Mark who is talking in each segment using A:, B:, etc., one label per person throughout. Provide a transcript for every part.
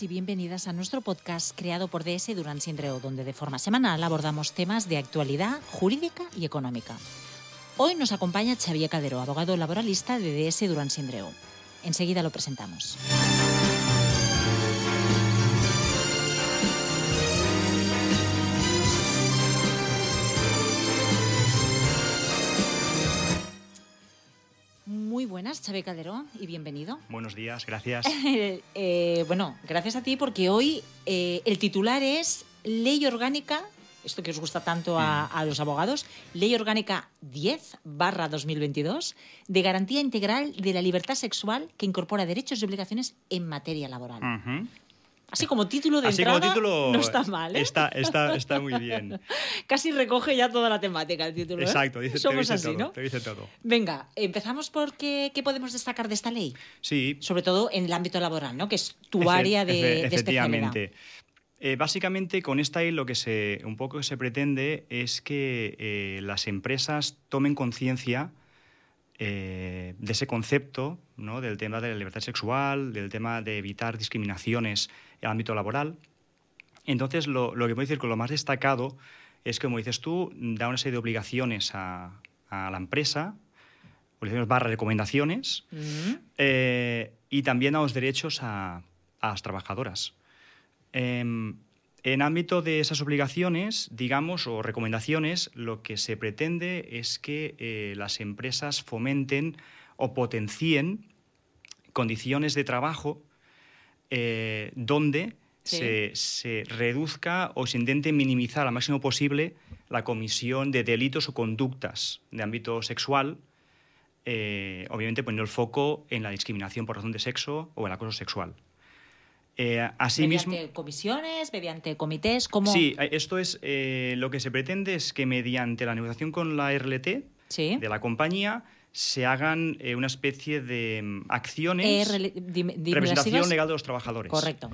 A: Y bienvenidas a nuestro podcast creado por DS Durán Sindreo, donde de forma semanal abordamos temas de actualidad jurídica y económica. Hoy nos acompaña Xavier Cadero, abogado laboralista de DS Durán Sindreo. Enseguida lo presentamos. Buenas, Calderón, y bienvenido.
B: Buenos días, gracias.
A: Eh, bueno, gracias a ti porque hoy eh, el titular es Ley Orgánica, esto que os gusta tanto a, a los abogados, Ley Orgánica 10 barra 2022 de garantía integral de la libertad sexual que incorpora derechos y obligaciones en materia laboral. Así como título de
B: Así
A: entrada,
B: como título
A: no está mal. ¿eh?
B: Está, está, está muy bien.
A: Casi recoge ya toda la temática el título. ¿eh?
B: Exacto, dice,
A: Somos
B: dice
A: así,
B: todo,
A: ¿no?
B: te dice todo.
A: Venga, empezamos por qué, qué podemos destacar de esta ley.
B: Sí,
A: Sobre todo en el ámbito laboral, ¿no? Que es tu
B: efe-
A: área de,
B: efe-
A: de especialidad.
B: efectivamente. Eh, básicamente, con esta ley lo que se, un poco se pretende es que las empresas tomen conciencia eh, de ese concepto, ¿no? del tema de la libertad sexual, del tema de evitar discriminaciones en el ámbito laboral. Entonces, lo, lo que puedo decir que lo más destacado es, como dices tú, da una serie de obligaciones a, a la empresa, obligaciones barra recomendaciones,
A: Mm.
B: eh, y también a los derechos a, a las trabajadoras. Em, en ámbito de esas obligaciones, digamos, o recomendaciones, lo que se pretende es que eh, las empresas fomenten o potencien condiciones de trabajo eh, donde
A: Sí.
B: se, se reduzca o se intente minimizar al máximo posible la comisión de delitos o conductas de ámbito sexual, eh, obviamente poniendo el foco en la discriminación por razón de sexo o el acoso sexual. Eh, asimismo,
A: mediante comisiones, mediante comités, ¿cómo?
B: sí, eh, esto es eh, lo que se pretende es que mediante la negociación con la RLT
A: Sí.
B: de la compañía se hagan eh, una especie de mm, acciones,
A: las
B: representación legal de los trabajadores.
A: Correcto.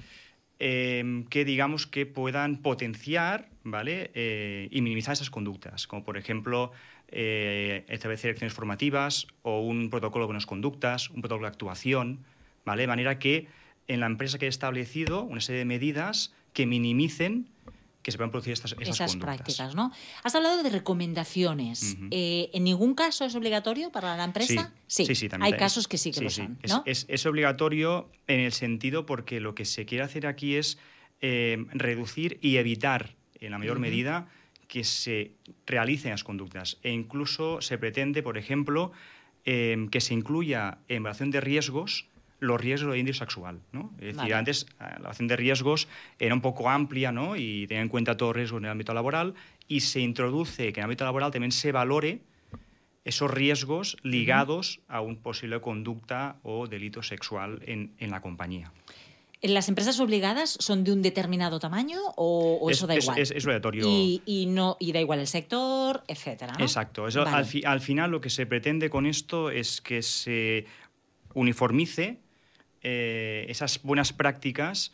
B: eh, que digamos que puedan potenciar ¿vale? Y minimizar esas conductas, como por ejemplo establecer acciones formativas o un protocolo con las conductas, un protocolo de actuación, ¿vale? de manera que en la empresa que haya establecido una serie de medidas que minimicen que se puedan producir estas, esas,
A: Esas prácticas, ¿no? Has hablado de recomendaciones. Eh, ¿En ningún caso es obligatorio para la empresa?
B: Sí, sí, sí, también
A: Hay
B: es-
A: casos que sí que lo son,
B: Es-
A: ¿no?
B: Es, es obligatorio en el sentido porque lo que se quiere hacer aquí es eh, reducir y evitar, en la mayor medida, que se realicen las conductas. E incluso se pretende, por ejemplo, eh, que se incluya en evaluación de riesgos los riesgos de índice sexual. ¿no? Es decir, antes eh, la evaluación de riesgos era un poco amplia ¿no? y tenía en cuenta todo riesgo en el ámbito laboral y se introduce que en el ámbito laboral también se valore esos riesgos ligados a una posible conducta o delito sexual en, en la compañía.
A: ¿Las empresas obligadas son de un determinado tamaño o, o
B: Es-
A: eso da igual?
B: es- es obligatorio.
A: Y, y no, y da igual el sector, etcétera, ¿no?
B: Exacto. Eso,
A: Vale.
B: al, fi- al final lo que se pretende con esto es que se uniformice eh, esas buenas prácticas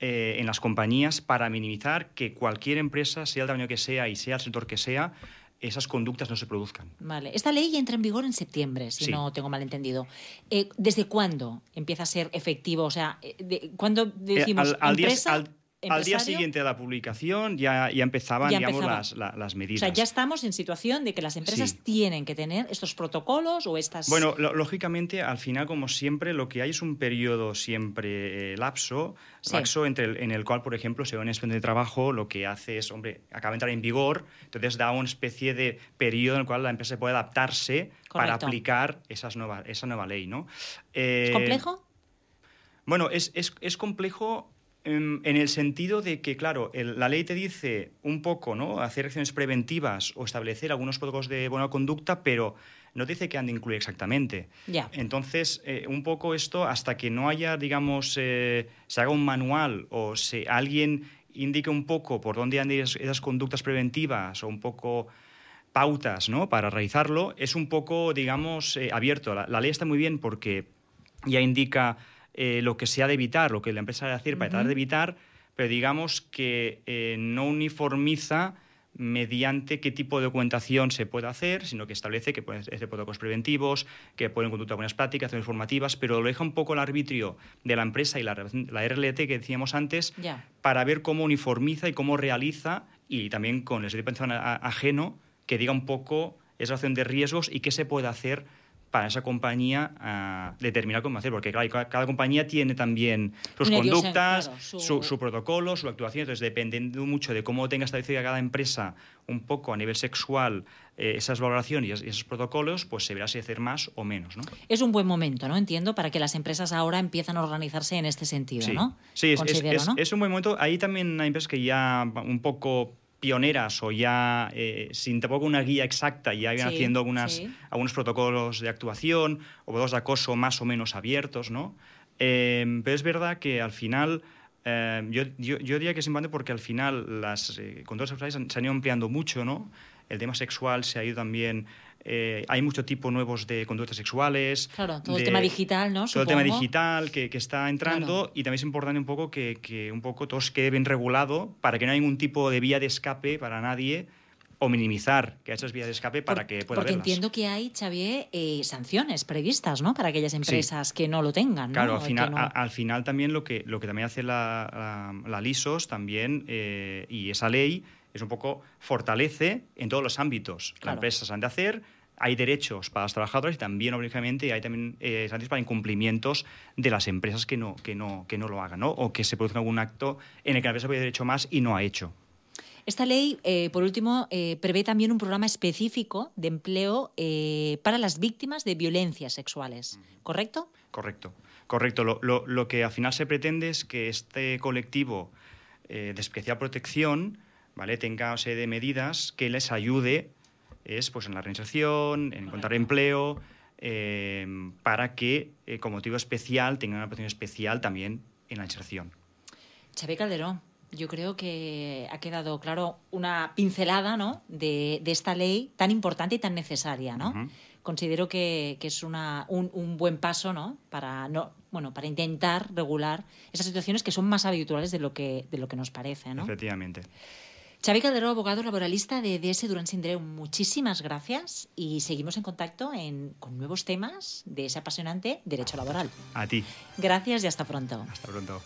B: eh, en las compañías para minimizar que cualquier empresa, sea el tamaño que sea y sea el sector que sea, esas conductas no se produzcan.
A: Vale. Esta ley entra en vigor en septiembre, si
B: Sí.
A: no tengo mal entendido. Eh, ¿Desde cuándo empieza a ser efectivo? O sea, de- ¿cuándo decimos
B: Eh, al, al día,
A: empresa,
B: al- al día siguiente de la publicación ya, ya empezaban
A: Ya
B: digamos, las, la- las
A: O
B: medidas.
A: sea, ya estamos en situación de que las empresas
B: Sí.
A: tienen que tener estos protocolos o estas...
B: Bueno, lo- lógicamente, al final, como siempre, lo que hay es un periodo siempre eh, lapso,
A: Sí.
B: lapso entre el- en el cual, por ejemplo, si un expediente de trabajo lo que hace es, hombre, acaba de entrar en vigor, entonces da una especie de periodo en el cual la empresa puede adaptarse para aplicar esas esa nueva ley, ¿no? Eh,
A: ¿Es complejo?
B: Bueno, es, es- es complejo en el sentido de que, claro, el- la ley te dice un poco, ¿no? Hacer acciones preventivas o establecer algunos protocolos de buena conducta, pero no te dice que han de incluir exactamente.
A: Ya.
B: Entonces, eh, un poco esto, hasta que no haya, digamos, eh, se haga un manual o se, alguien indique un poco por dónde han de ir esas, esas conductas preventivas o un poco pautas, ¿no? Para realizarlo, es un poco, digamos, eh, abierto. La, la ley está muy bien porque ya indica eh, lo que se ha de evitar, lo que la empresa ha de hacer para tratar de evitar, pero digamos que eh, no uniformiza mediante qué tipo de documentación se puede hacer, sino que establece que pueden ser protocolos preventivos, que pueden conducir buenas prácticas, acciones formativas, pero lo deja un poco el arbitrio de la empresa y la, la RLT que decíamos antes para ver cómo uniformiza y cómo realiza y también con el servicio de ajeno que diga un poco esa acción de riesgos y qué se puede hacer para esa compañía uh, determinar cómo hacer, porque claro, cada, compañía tiene también sus conductas, su... protocolo, su actuación, entonces dependiendo mucho de cómo tenga establecida cada empresa un poco a nivel sexual eh, esas valoraciones y esos protocolos, pues se verá si hacer más o menos. ¿no?
A: Es un buen momento, ¿no? Entiendo, para que las empresas ahora empiezan a organizarse en este sentido, ¿no?
B: Sí, es, es, un buen momento. Ahí también hay empresas que ya un poco pioneras o ya eh, sin tampoco una guía exacta ya iban haciendo algunas, algunos protocolos de actuación o dos de acoso más o menos abiertos, ¿no? Em, pero es verdad que al final... Em, yo, yo, yo, diría que es importante porque al final las eh, controles sexuales se han ido ampliando mucho, ¿no? El tema sexual se ha ido también eh, hay mucho tipo nuevos de conductas sexuales.
A: Claro, todo el tema digital, ¿no?
B: Todo el tema digital que, que está entrando y también es importante un poco que, que, un poco todo quede bien regulado para que no haya ningún tipo de vía de escape para nadie o minimizar que esas vías de escape para que pueda
A: Porque entiendo que hay, Xavier, eh, sanciones previstas, ¿no? Para aquellas empresas que no lo tengan, ¿no?
B: Claro, al final, al final también lo que, lo que también hace la, la, LISOS también eh, y esa ley es un poco fortalece en todos los ámbitos. Las empresas han de hacer, hay derechos para los trabajadores y también, obligadamente, hay también eh, para incumplimientos de las empresas que no, que no, que no lo hagan, ¿no? O que se produzca algún acto en el que la empresa puede hecho más y no ha hecho.
A: Esta ley, eh, por último, eh, prevé también un programa específico de empleo para las víctimas de violencias sexuales, ¿correcto?
B: Correcto, correcto. Lo, lo, lo, que al final se pretende es que este colectivo de especial protección ¿vale? tenga una serie de medidas que les ayude es pues en la reinserción, en encontrar empleo, eh, para que, eh, como motivo especial, tengan una protección especial también en la inserción.
A: Xavier Calderón, yo creo que ha quedado claro una pincelada ¿no? de, esta ley tan importante y tan necesaria. ¿no? Considero que, es una, un, un, buen paso ¿no? Para, no, bueno, para intentar regular esas situaciones que son más habituales de lo que, de lo que nos parece. ¿no?
B: Efectivamente.
A: Xavi Calderón, abogado laboralista de DS Durán Sindreu, muchísimas gracias y seguimos en contacto con nuevos temas de ese apasionante derecho laboral.
B: A ti.
A: Gracias y hasta pronto.
B: Hasta pronto.